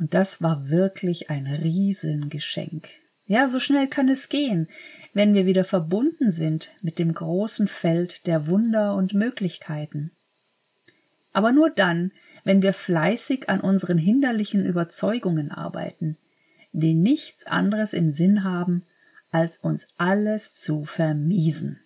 Und das war wirklich ein Riesengeschenk. Ja, so schnell kann es gehen, wenn wir wieder verbunden sind mit dem großen Feld der Wunder und Möglichkeiten. Aber nur dann, wenn wir fleißig an unseren hinderlichen Überzeugungen arbeiten, die nichts anderes im Sinn haben, als uns alles zu vermiesen.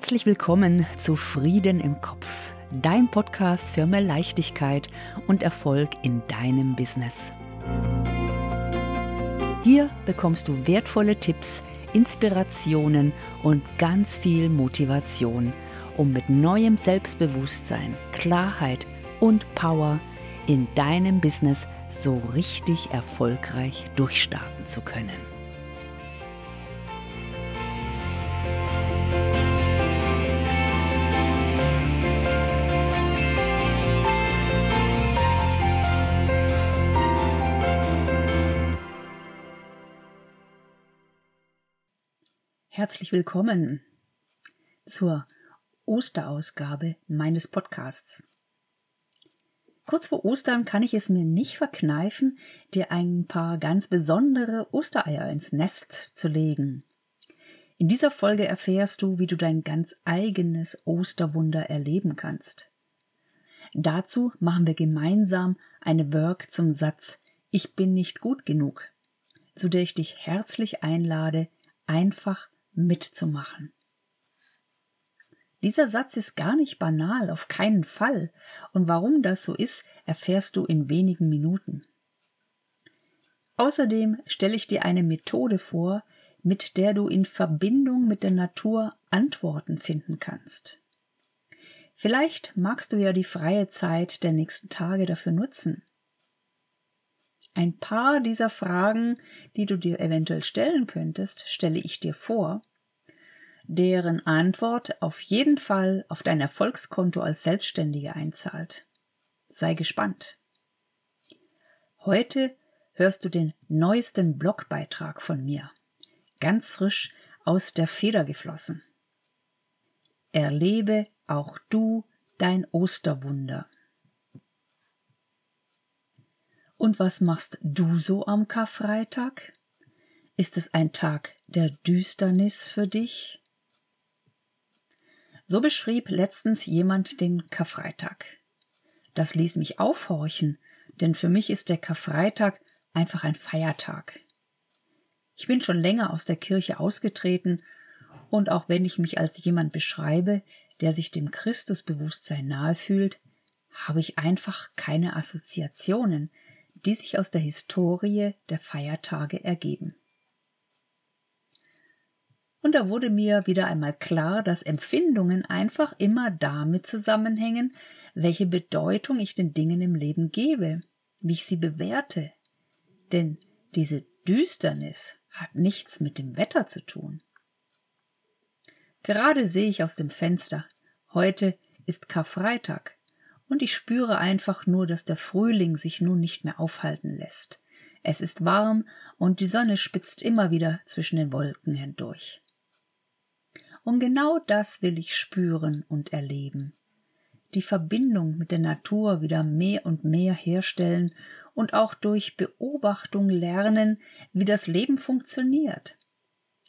Herzlich willkommen zu Frieden im Kopf, dein Podcast für mehr Leichtigkeit und Erfolg in deinem Business. Hier bekommst du wertvolle Tipps, Inspirationen und ganz viel Motivation, um mit neuem Selbstbewusstsein, Klarheit und Power in deinem Business so richtig erfolgreich durchstarten zu können. Herzlich willkommen zur Osterausgabe meines Podcasts. Kurz vor Ostern kann ich es mir nicht verkneifen, dir ein paar ganz besondere Ostereier ins Nest zu legen. In dieser Folge erfährst du, wie du dein ganz eigenes Osterwunder erleben kannst. Dazu machen wir gemeinsam eine Work zum Satz Ich bin nicht gut genug, zu der ich dich herzlich einlade, einfach mitzumachen. Dieser Satz ist gar nicht banal, auf keinen Fall. Und warum das so ist, erfährst du in wenigen Minuten. Außerdem stelle ich dir eine Methode vor, mit der du in Verbindung mit der Natur Antworten finden kannst. Vielleicht magst du ja die freie Zeit der nächsten Tage dafür nutzen. Ein paar dieser Fragen, die du dir eventuell stellen könntest, stelle ich dir vor, deren Antwort auf jeden Fall auf dein Erfolgskonto als Selbstständige einzahlt. Sei gespannt. Heute hörst du den neuesten Blogbeitrag von mir, ganz frisch aus der Feder geflossen. Erlebe auch du dein Osterwunder. Und was machst du so am Karfreitag? Ist es ein Tag der Düsternis für dich? So beschrieb letztens jemand den Karfreitag. Das ließ mich aufhorchen, denn für mich ist der Karfreitag einfach ein Feiertag. Ich bin schon länger aus der Kirche ausgetreten und auch wenn ich mich als jemand beschreibe, der sich dem Christusbewusstsein nahe fühlt, habe ich einfach keine Assoziationen, die sich aus der Historie der Feiertage ergeben. Und da wurde mir wieder einmal klar, dass Empfindungen einfach immer damit zusammenhängen, welche Bedeutung ich den Dingen im Leben gebe, wie ich sie bewerte. Denn diese Düsternis hat nichts mit dem Wetter zu tun. Gerade sehe ich aus dem Fenster, heute ist Karfreitag und ich spüre einfach nur, dass der Frühling sich nun nicht mehr aufhalten lässt. Es ist warm und die Sonne spitzt immer wieder zwischen den Wolken hindurch. Und genau das will ich spüren und erleben. Die Verbindung mit der Natur wieder mehr und mehr herstellen und auch durch Beobachtung lernen, wie das Leben funktioniert.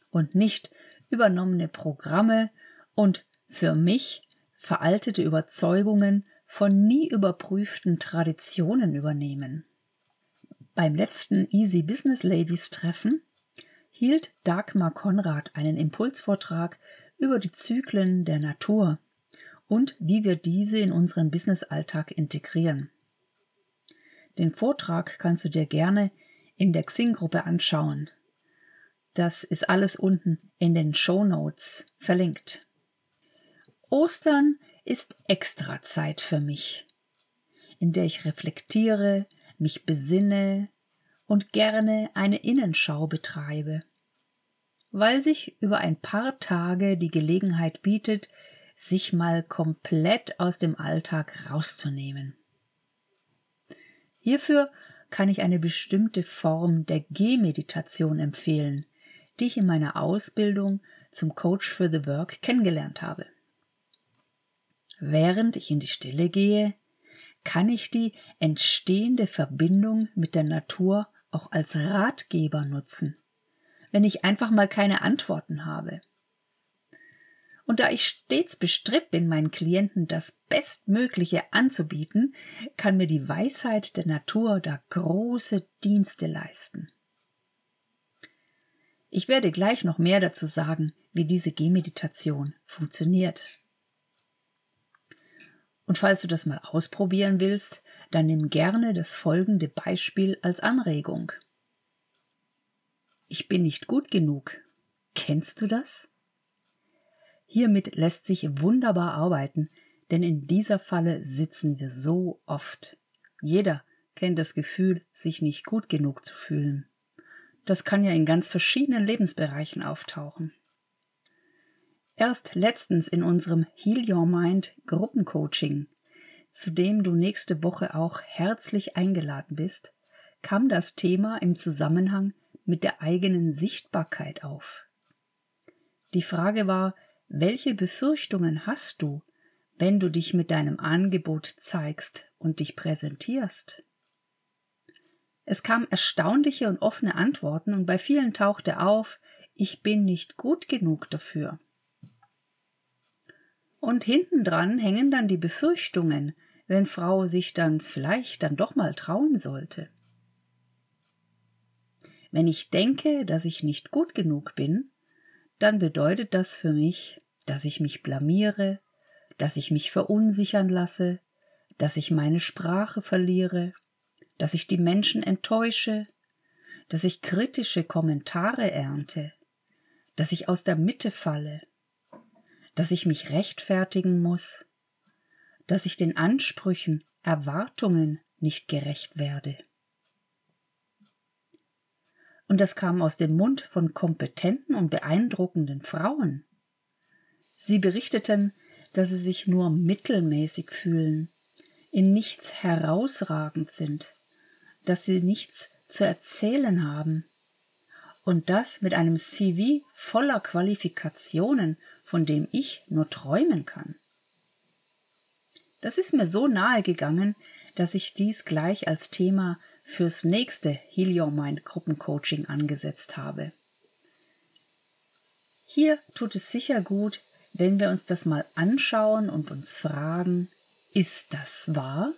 Und nicht übernommene Programme und für mich veraltete Überzeugungen von nie überprüften Traditionen übernehmen. Beim letzten Easy Business Ladies Treffen hielt Dagmar Konrad einen Impulsvortrag über die Zyklen der Natur und wie wir diese in unseren Businessalltag integrieren. Den Vortrag kannst du dir gerne in der Xing-Gruppe anschauen. Das ist alles unten in den Show Notes verlinkt. Ostern ist extra Zeit für mich, in der ich reflektiere, mich besinne und gerne eine Innenschau betreibe, weil sich über ein paar Tage die Gelegenheit bietet, sich mal komplett aus dem Alltag rauszunehmen. Hierfür kann ich eine bestimmte Form der Gehmeditation empfehlen, die ich in meiner Ausbildung zum Coach for the Work kennengelernt habe. Während ich in die Stille gehe, kann ich die entstehende Verbindung mit der Natur auch als Ratgeber nutzen, wenn ich einfach mal keine Antworten habe. Und da ich stets bestrebt bin, meinen Klienten das Bestmögliche anzubieten, kann mir die Weisheit der Natur da große Dienste leisten. Ich werde gleich noch mehr dazu sagen, wie diese Gehmeditation funktioniert. Und falls du das mal ausprobieren willst, dann nimm gerne das folgende Beispiel als Anregung. Ich bin nicht gut genug. Kennst du das? Hiermit lässt sich wunderbar arbeiten, denn in dieser Falle sitzen wir so oft. Jeder kennt das Gefühl, sich nicht gut genug zu fühlen. Das kann ja in ganz verschiedenen Lebensbereichen auftauchen. Erst letztens in unserem Heal Your Mind Gruppencoaching, zu dem du nächste Woche auch herzlich eingeladen bist, kam das Thema im Zusammenhang mit der eigenen Sichtbarkeit auf. Die Frage war, welche Befürchtungen hast du, wenn du dich mit deinem Angebot zeigst und dich präsentierst? Es kamen erstaunliche und offene Antworten und bei vielen tauchte auf, ich bin nicht gut genug dafür. Und hintendran hängen dann die Befürchtungen, wenn Frau sich dann vielleicht dann doch mal trauen sollte. Wenn ich denke, dass ich nicht gut genug bin, dann bedeutet das für mich, dass ich mich blamiere, dass ich mich verunsichern lasse, dass ich meine Sprache verliere, dass ich die Menschen enttäusche, dass ich kritische Kommentare ernte, dass ich aus der Mitte falle, dass ich mich rechtfertigen muss, dass ich den Ansprüchen, Erwartungen nicht gerecht werde. Und das kam aus dem Mund von kompetenten und beeindruckenden Frauen. Sie berichteten, dass sie sich nur mittelmäßig fühlen, in nichts herausragend sind, dass sie nichts zu erzählen haben. Und das mit einem CV voller Qualifikationen, von dem ich nur träumen kann. Das ist mir so nahe gegangen, dass ich dies gleich als Thema fürs nächste Heal Your Mind Gruppencoaching angesetzt habe. Hier tut es sicher gut, wenn wir uns das mal anschauen und uns fragen, ist das wahr?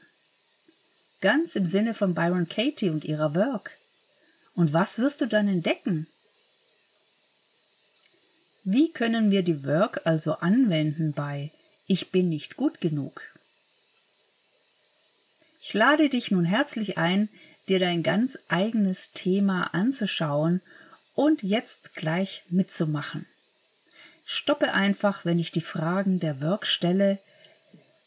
Ganz im Sinne von Byron Katie und ihrer Work. Und was wirst du dann entdecken? Wie können wir die Work also anwenden bei Ich bin nicht gut genug? Ich lade dich nun herzlich ein, dir dein ganz eigenes Thema anzuschauen und jetzt gleich mitzumachen. Stoppe einfach, wenn ich die Fragen der Work stelle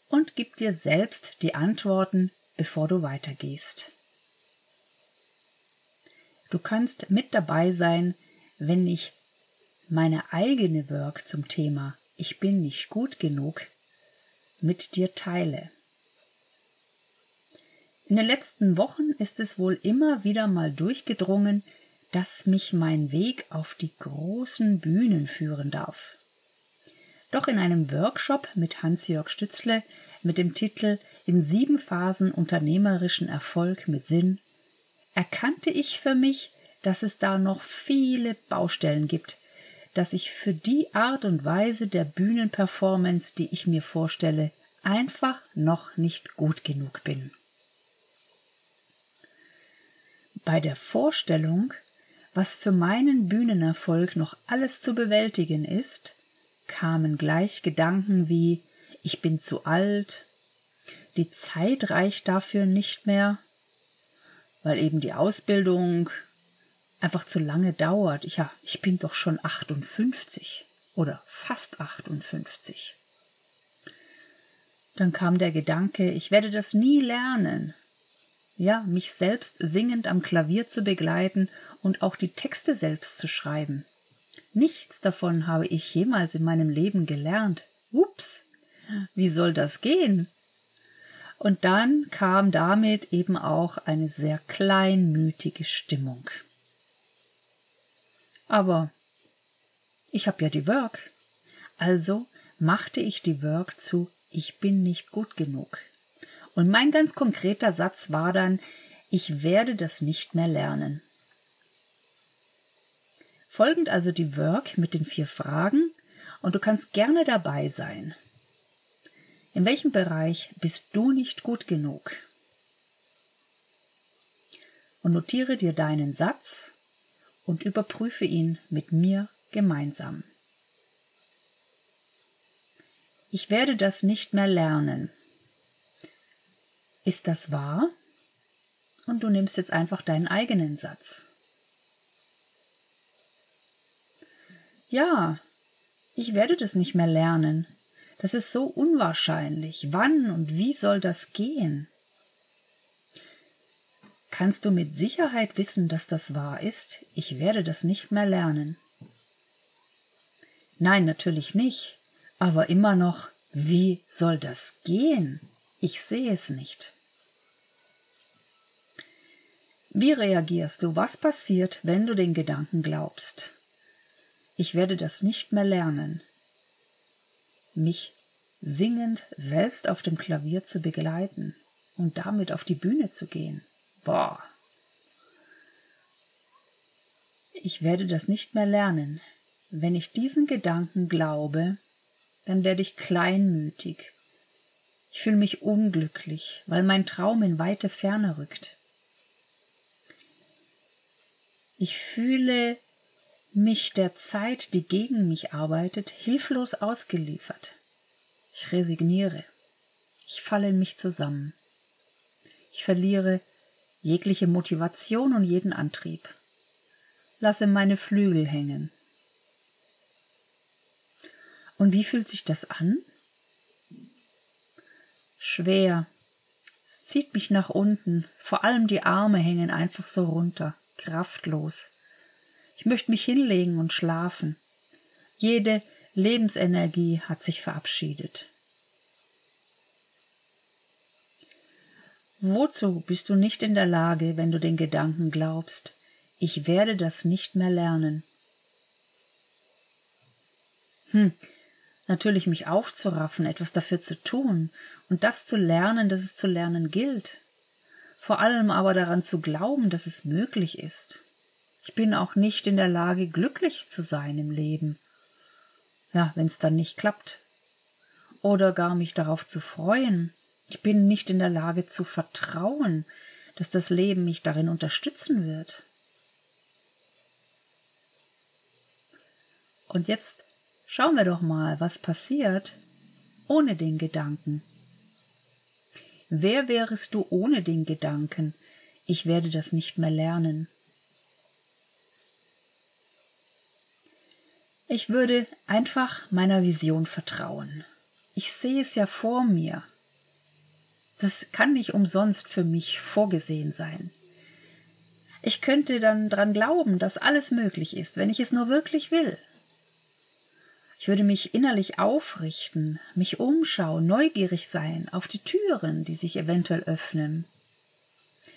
und gib dir selbst die Antworten, bevor du weitergehst. Du kannst mit dabei sein, wenn ich meine eigene Work zum Thema Ich bin nicht gut genug mit dir teile. In den letzten Wochen ist es wohl immer wieder mal durchgedrungen, dass mich mein Weg auf die großen Bühnen führen darf. Doch in einem Workshop mit Hans-Jörg Stützle mit dem Titel In sieben Phasen unternehmerischen Erfolg mit Sinn erkannte ich für mich, dass es da noch viele Baustellen gibt, dass ich für die Art und Weise der Bühnenperformance, die ich mir vorstelle, einfach noch nicht gut genug bin. Bei der Vorstellung, was für meinen Bühnenerfolg noch alles zu bewältigen ist, kamen gleich Gedanken wie ich bin zu alt, die Zeit reicht dafür nicht mehr, weil eben die Ausbildung einfach zu lange dauert. Ja, ich bin doch schon 58 oder fast 58. Dann kam der Gedanke, ich werde das nie lernen ja, mich selbst singend am Klavier zu begleiten und auch die Texte selbst zu schreiben. Nichts davon habe ich jemals in meinem Leben gelernt. Ups, wie soll das gehen? Und dann kam damit eben auch eine sehr kleinmütige Stimmung. Aber ich habe ja die Work. Also machte ich die Work zu Ich bin nicht gut genug. Und mein ganz konkreter Satz war dann, ich werde das nicht mehr lernen. Folgend also die Work mit den vier Fragen und du kannst gerne dabei sein. In welchem Bereich bist du nicht gut genug? Und notiere dir deinen Satz und überprüfe ihn mit mir gemeinsam. Ich werde das nicht mehr lernen. Ist das wahr? Und du nimmst jetzt einfach deinen eigenen Satz. Ja, ich werde das nicht mehr lernen. Das ist so unwahrscheinlich. Wann und wie soll das gehen? Kannst du mit Sicherheit wissen, dass das wahr ist? Ich werde das nicht mehr lernen. Nein, natürlich nicht. Aber immer noch, wie soll das gehen? Ich sehe es nicht. Wie reagierst du? Was passiert, wenn du den Gedanken glaubst? Ich werde das nicht mehr lernen. Mich singend selbst auf dem Klavier zu begleiten und damit auf die Bühne zu gehen. Boah. Ich werde das nicht mehr lernen. Wenn ich diesen Gedanken glaube, dann werde ich kleinmütig. Ich fühle mich unglücklich, weil mein Traum in weite Ferne rückt. Ich fühle mich der Zeit, die gegen mich arbeitet, hilflos ausgeliefert. Ich resigniere. Ich falle in mich zusammen. Ich verliere jegliche Motivation und jeden Antrieb. Lasse meine Flügel hängen. Und wie fühlt sich das an? Schwer. Es zieht mich nach unten. Vor allem die Arme hängen einfach so runter, kraftlos. Ich möchte mich hinlegen und schlafen. Jede Lebensenergie hat sich verabschiedet. Wozu bist du nicht in der Lage, wenn du den Gedanken glaubst, ich werde das nicht mehr lernen? Hm, natürlich mich aufzuraffen, etwas dafür zu tun und das zu lernen, dass es zu lernen gilt. Vor allem aber daran zu glauben, dass es möglich ist. Ich bin auch nicht in der Lage, glücklich zu sein im Leben. Ja, wenn es dann nicht klappt. Oder gar mich darauf zu freuen. Ich bin nicht in der Lage zu vertrauen, dass das Leben mich darin unterstützen wird. Und jetzt Schauen wir doch mal, was passiert ohne den Gedanken. Wer wärest du ohne den Gedanken, ich werde das nicht mehr lernen? Ich würde einfach meiner Vision vertrauen. Ich sehe es ja vor mir. Das kann nicht umsonst für mich vorgesehen sein. Ich könnte dann dran glauben, dass alles möglich ist, wenn ich es nur wirklich will. Ich würde mich innerlich aufrichten, mich umschauen, neugierig sein auf die Türen, die sich eventuell öffnen.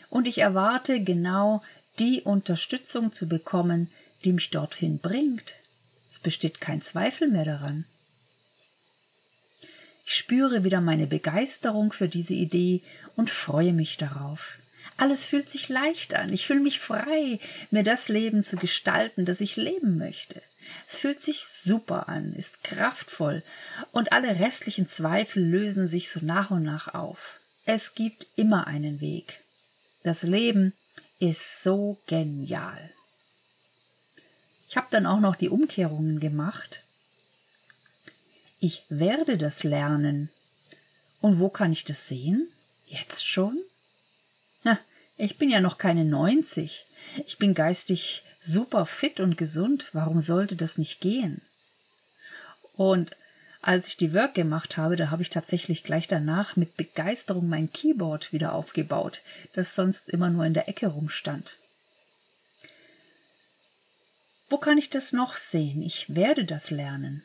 Und ich erwarte genau die Unterstützung zu bekommen, die mich dorthin bringt. Es besteht kein Zweifel mehr daran. Ich spüre wieder meine Begeisterung für diese Idee und freue mich darauf. Alles fühlt sich leicht an. Ich fühle mich frei, mir das Leben zu gestalten, das ich leben möchte. Es fühlt sich super an, ist kraftvoll und alle restlichen Zweifel lösen sich so nach und nach auf. Es gibt immer einen Weg. Das Leben ist so genial. Ich habe dann auch noch die Umkehrungen gemacht. Ich werde das lernen. Und wo kann ich das sehen? Jetzt schon? Na, ich bin ja noch keine 90. Ich bin geistig super fit und gesund. Warum sollte das nicht gehen? Und als ich die Work gemacht habe, da habe ich tatsächlich gleich danach mit Begeisterung mein Keyboard wieder aufgebaut, das sonst immer nur in der Ecke rumstand. Wo kann ich das noch sehen? Ich werde das lernen.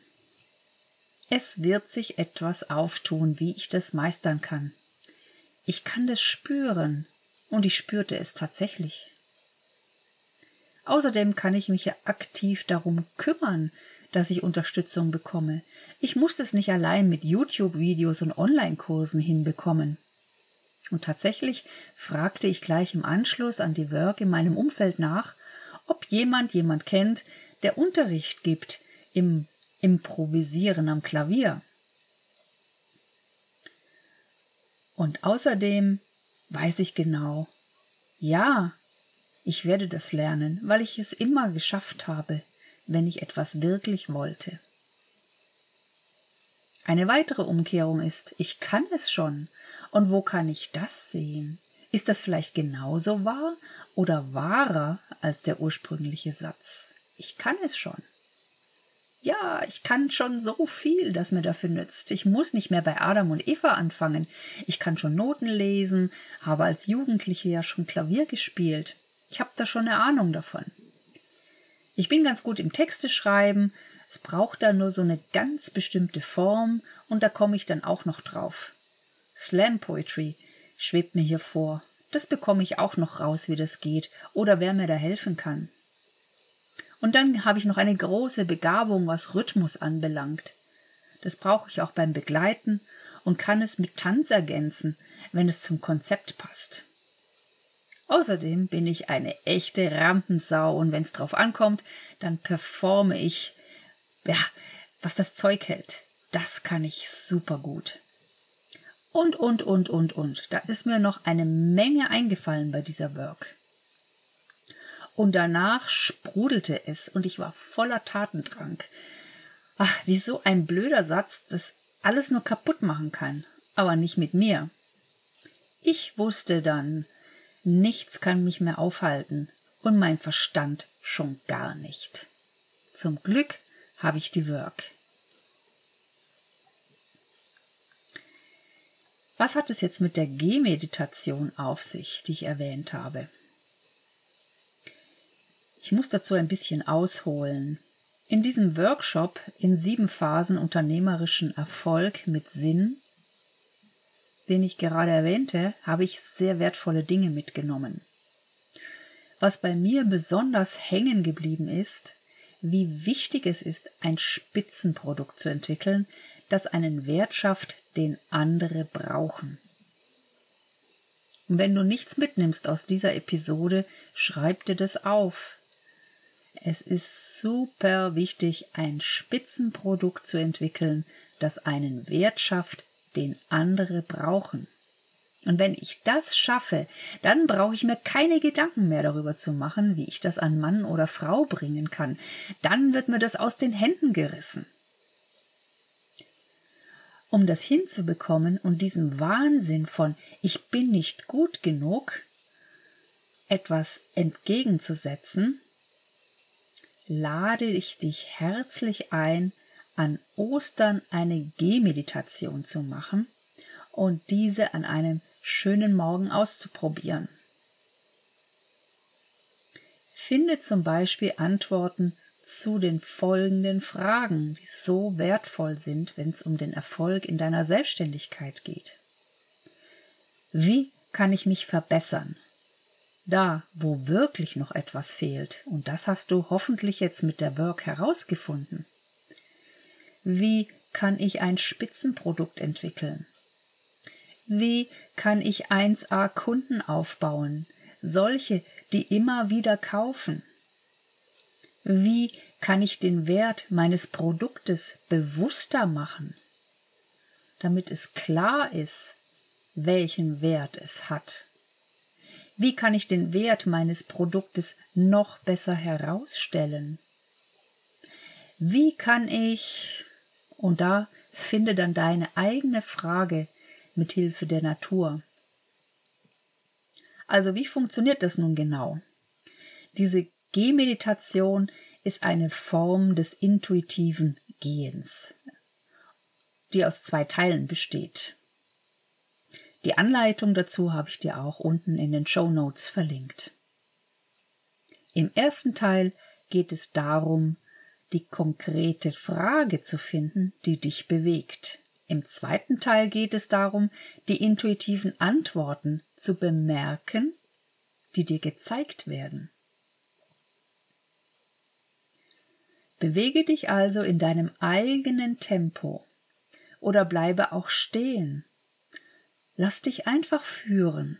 Es wird sich etwas auftun, wie ich das meistern kann. Ich kann das spüren und ich spürte es tatsächlich. Außerdem kann ich mich ja aktiv darum kümmern, dass ich Unterstützung bekomme. Ich muss das nicht allein mit YouTube-Videos und Online-Kursen hinbekommen. Und tatsächlich fragte ich gleich im Anschluss an die Work in meinem Umfeld nach, ob jemand jemand kennt, der Unterricht gibt im Improvisieren am Klavier. Und außerdem weiß ich genau, ja, ich werde das lernen, weil ich es immer geschafft habe, wenn ich etwas wirklich wollte. Eine weitere Umkehrung ist, ich kann es schon. Und wo kann ich das sehen? Ist das vielleicht genauso wahr oder wahrer als der ursprüngliche Satz? Ich kann es schon. Ja, ich kann schon so viel, das mir dafür nützt. Ich muss nicht mehr bei Adam und Eva anfangen. Ich kann schon Noten lesen, habe als Jugendliche ja schon Klavier gespielt. Ich habe da schon eine Ahnung davon. Ich bin ganz gut im Texte schreiben, es braucht da nur so eine ganz bestimmte Form und da komme ich dann auch noch drauf. Slam Poetry schwebt mir hier vor. Das bekomme ich auch noch raus, wie das geht oder wer mir da helfen kann. Und dann habe ich noch eine große Begabung, was Rhythmus anbelangt. Das brauche ich auch beim Begleiten und kann es mit Tanz ergänzen, wenn es zum Konzept passt. Außerdem bin ich eine echte Rampensau und wenn es drauf ankommt, dann performe ich, ja, was das Zeug hält. Das kann ich super gut. Und, und, und, und, und. Da ist mir noch eine Menge eingefallen bei dieser Work. Und danach sprudelte es und ich war voller Tatendrang. Ach, wie so ein blöder Satz, das alles nur kaputt machen kann, aber nicht mit mir. Ich wusste dann, Nichts kann mich mehr aufhalten und mein Verstand schon gar nicht. Zum Glück habe ich die Work. Was hat es jetzt mit der Gehmeditation auf sich, die ich erwähnt habe? Ich muss dazu ein bisschen ausholen. In diesem Workshop in sieben Phasen unternehmerischen Erfolg mit Sinn den ich gerade erwähnte, habe ich sehr wertvolle Dinge mitgenommen. Was bei mir besonders hängen geblieben ist, wie wichtig es ist, ein Spitzenprodukt zu entwickeln, das einen Wert schafft, den andere brauchen. Und wenn du nichts mitnimmst aus dieser Episode, schreib dir das auf. Es ist super wichtig, ein Spitzenprodukt zu entwickeln, das einen Wert schafft, den andere brauchen. Und wenn ich das schaffe, dann brauche ich mir keine Gedanken mehr darüber zu machen, wie ich das an Mann oder Frau bringen kann. Dann wird mir das aus den Händen gerissen. Um das hinzubekommen und diesem Wahnsinn von ich bin nicht gut genug etwas entgegenzusetzen, lade ich dich herzlich ein, an Ostern eine Gehmeditation zu machen und diese an einem schönen Morgen auszuprobieren. Finde zum Beispiel Antworten zu den folgenden Fragen, die so wertvoll sind, wenn es um den Erfolg in deiner Selbstständigkeit geht. Wie kann ich mich verbessern? Da, wo wirklich noch etwas fehlt, und das hast du hoffentlich jetzt mit der Work herausgefunden. Wie kann ich ein Spitzenprodukt entwickeln? Wie kann ich 1a Kunden aufbauen? Solche, die immer wieder kaufen. Wie kann ich den Wert meines Produktes bewusster machen, damit es klar ist, welchen Wert es hat? Wie kann ich den Wert meines Produktes noch besser herausstellen? Wie kann ich und da finde dann deine eigene Frage mit Hilfe der Natur. Also wie funktioniert das nun genau? Diese Gehmeditation ist eine Form des intuitiven Gehens, die aus zwei Teilen besteht. Die Anleitung dazu habe ich dir auch unten in den Show Notes verlinkt. Im ersten Teil geht es darum, die konkrete Frage zu finden, die dich bewegt. Im zweiten Teil geht es darum, die intuitiven Antworten zu bemerken, die dir gezeigt werden. Bewege dich also in deinem eigenen Tempo oder bleibe auch stehen. Lass dich einfach führen.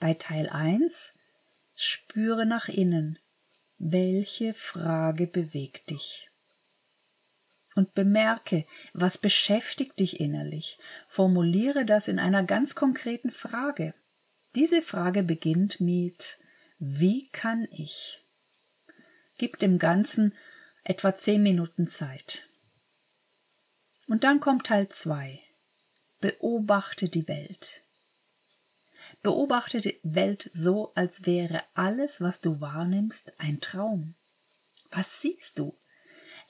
Bei Teil 1 spüre nach innen, welche Frage bewegt dich. Und bemerke, was beschäftigt dich innerlich. Formuliere das in einer ganz konkreten Frage. Diese Frage beginnt mit Wie kann ich? Gib dem Ganzen etwa zehn Minuten Zeit. Und dann kommt Teil 2. Beobachte die Welt. Beobachte die Welt so, als wäre alles, was du wahrnimmst, ein Traum. Was siehst du?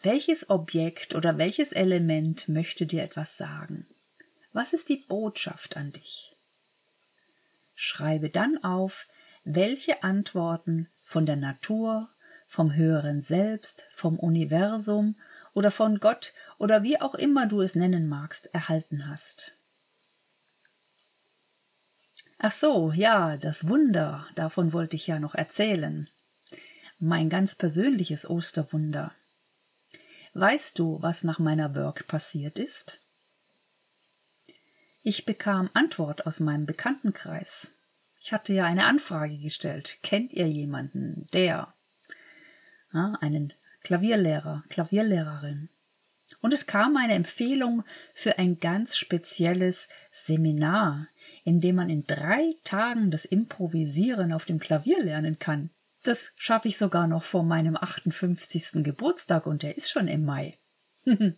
Welches Objekt oder welches Element möchte dir etwas sagen? Was ist die Botschaft an dich? Schreibe dann auf, welche Antworten von der Natur, vom höheren Selbst, vom Universum oder von Gott oder wie auch immer du es nennen magst, erhalten hast. Ach so, ja, das Wunder, davon wollte ich ja noch erzählen. Mein ganz persönliches Osterwunder. Weißt du, was nach meiner Work passiert ist? Ich bekam Antwort aus meinem Bekanntenkreis. Ich hatte ja eine Anfrage gestellt. Kennt ihr jemanden, der? Ja, einen Klavierlehrer, Klavierlehrerin. Und es kam eine Empfehlung für ein ganz spezielles Seminar, in dem man in drei Tagen das Improvisieren auf dem Klavier lernen kann. Das schaffe ich sogar noch vor meinem 58. Geburtstag und der ist schon im Mai.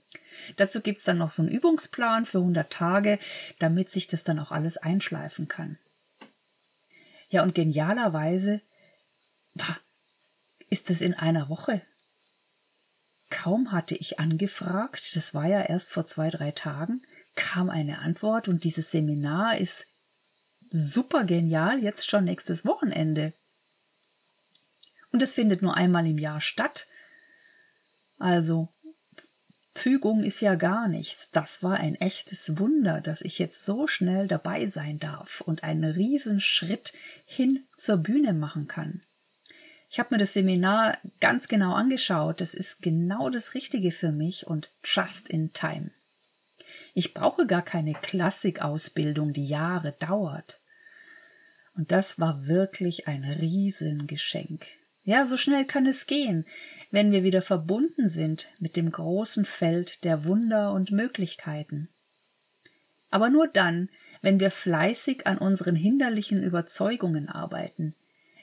Dazu gibt es dann noch so einen Übungsplan für 100 Tage, damit sich das dann auch alles einschleifen kann. Ja, und genialerweise ist es in einer Woche. Kaum hatte ich angefragt, das war ja erst vor zwei, drei Tagen, kam eine Antwort und dieses Seminar ist super genial, jetzt schon nächstes Wochenende. Und es findet nur einmal im Jahr statt. Also, Fügung ist ja gar nichts. Das war ein echtes Wunder, dass ich jetzt so schnell dabei sein darf und einen Riesenschritt hin zur Bühne machen kann. Ich habe mir das Seminar ganz genau angeschaut. Das ist genau das Richtige für mich und just in time. Ich brauche gar keine Klassikausbildung, die Jahre dauert. Und das war wirklich ein Riesengeschenk. Ja, so schnell kann es gehen, wenn wir wieder verbunden sind mit dem großen Feld der Wunder und Möglichkeiten. Aber nur dann, wenn wir fleißig an unseren hinderlichen Überzeugungen arbeiten,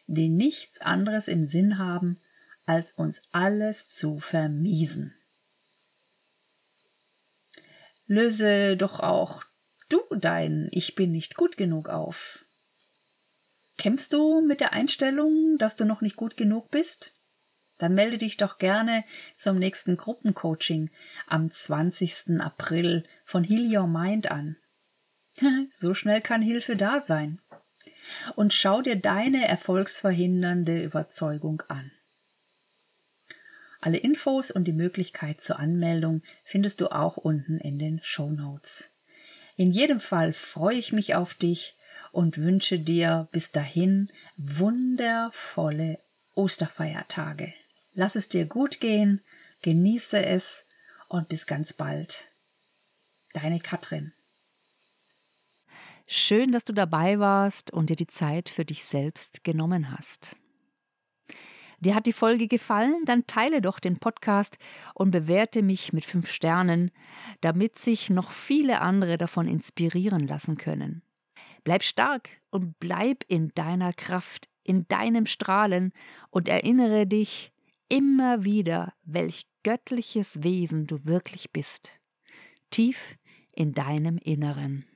die nichts anderes im Sinn haben, als uns alles zu vermiesen. Löse doch auch du dein Ich bin nicht gut genug auf. Kämpfst du mit der Einstellung, dass du noch nicht gut genug bist? Dann melde dich doch gerne zum nächsten Gruppencoaching am 20. April von Heal Your Mind an. so schnell kann Hilfe da sein und schau dir deine erfolgsverhindernde Überzeugung an. Alle Infos und die Möglichkeit zur Anmeldung findest du auch unten in den Show Notes. In jedem Fall freue ich mich auf dich und wünsche dir bis dahin wundervolle Osterfeiertage. Lass es dir gut gehen, genieße es und bis ganz bald. Deine Katrin. Schön, dass du dabei warst und dir die Zeit für dich selbst genommen hast. Dir hat die Folge gefallen? Dann teile doch den Podcast und bewerte mich mit fünf Sternen, damit sich noch viele andere davon inspirieren lassen können. Bleib stark und bleib in deiner Kraft, in deinem Strahlen und erinnere dich immer wieder, welch göttliches Wesen du wirklich bist. Tief in deinem Inneren.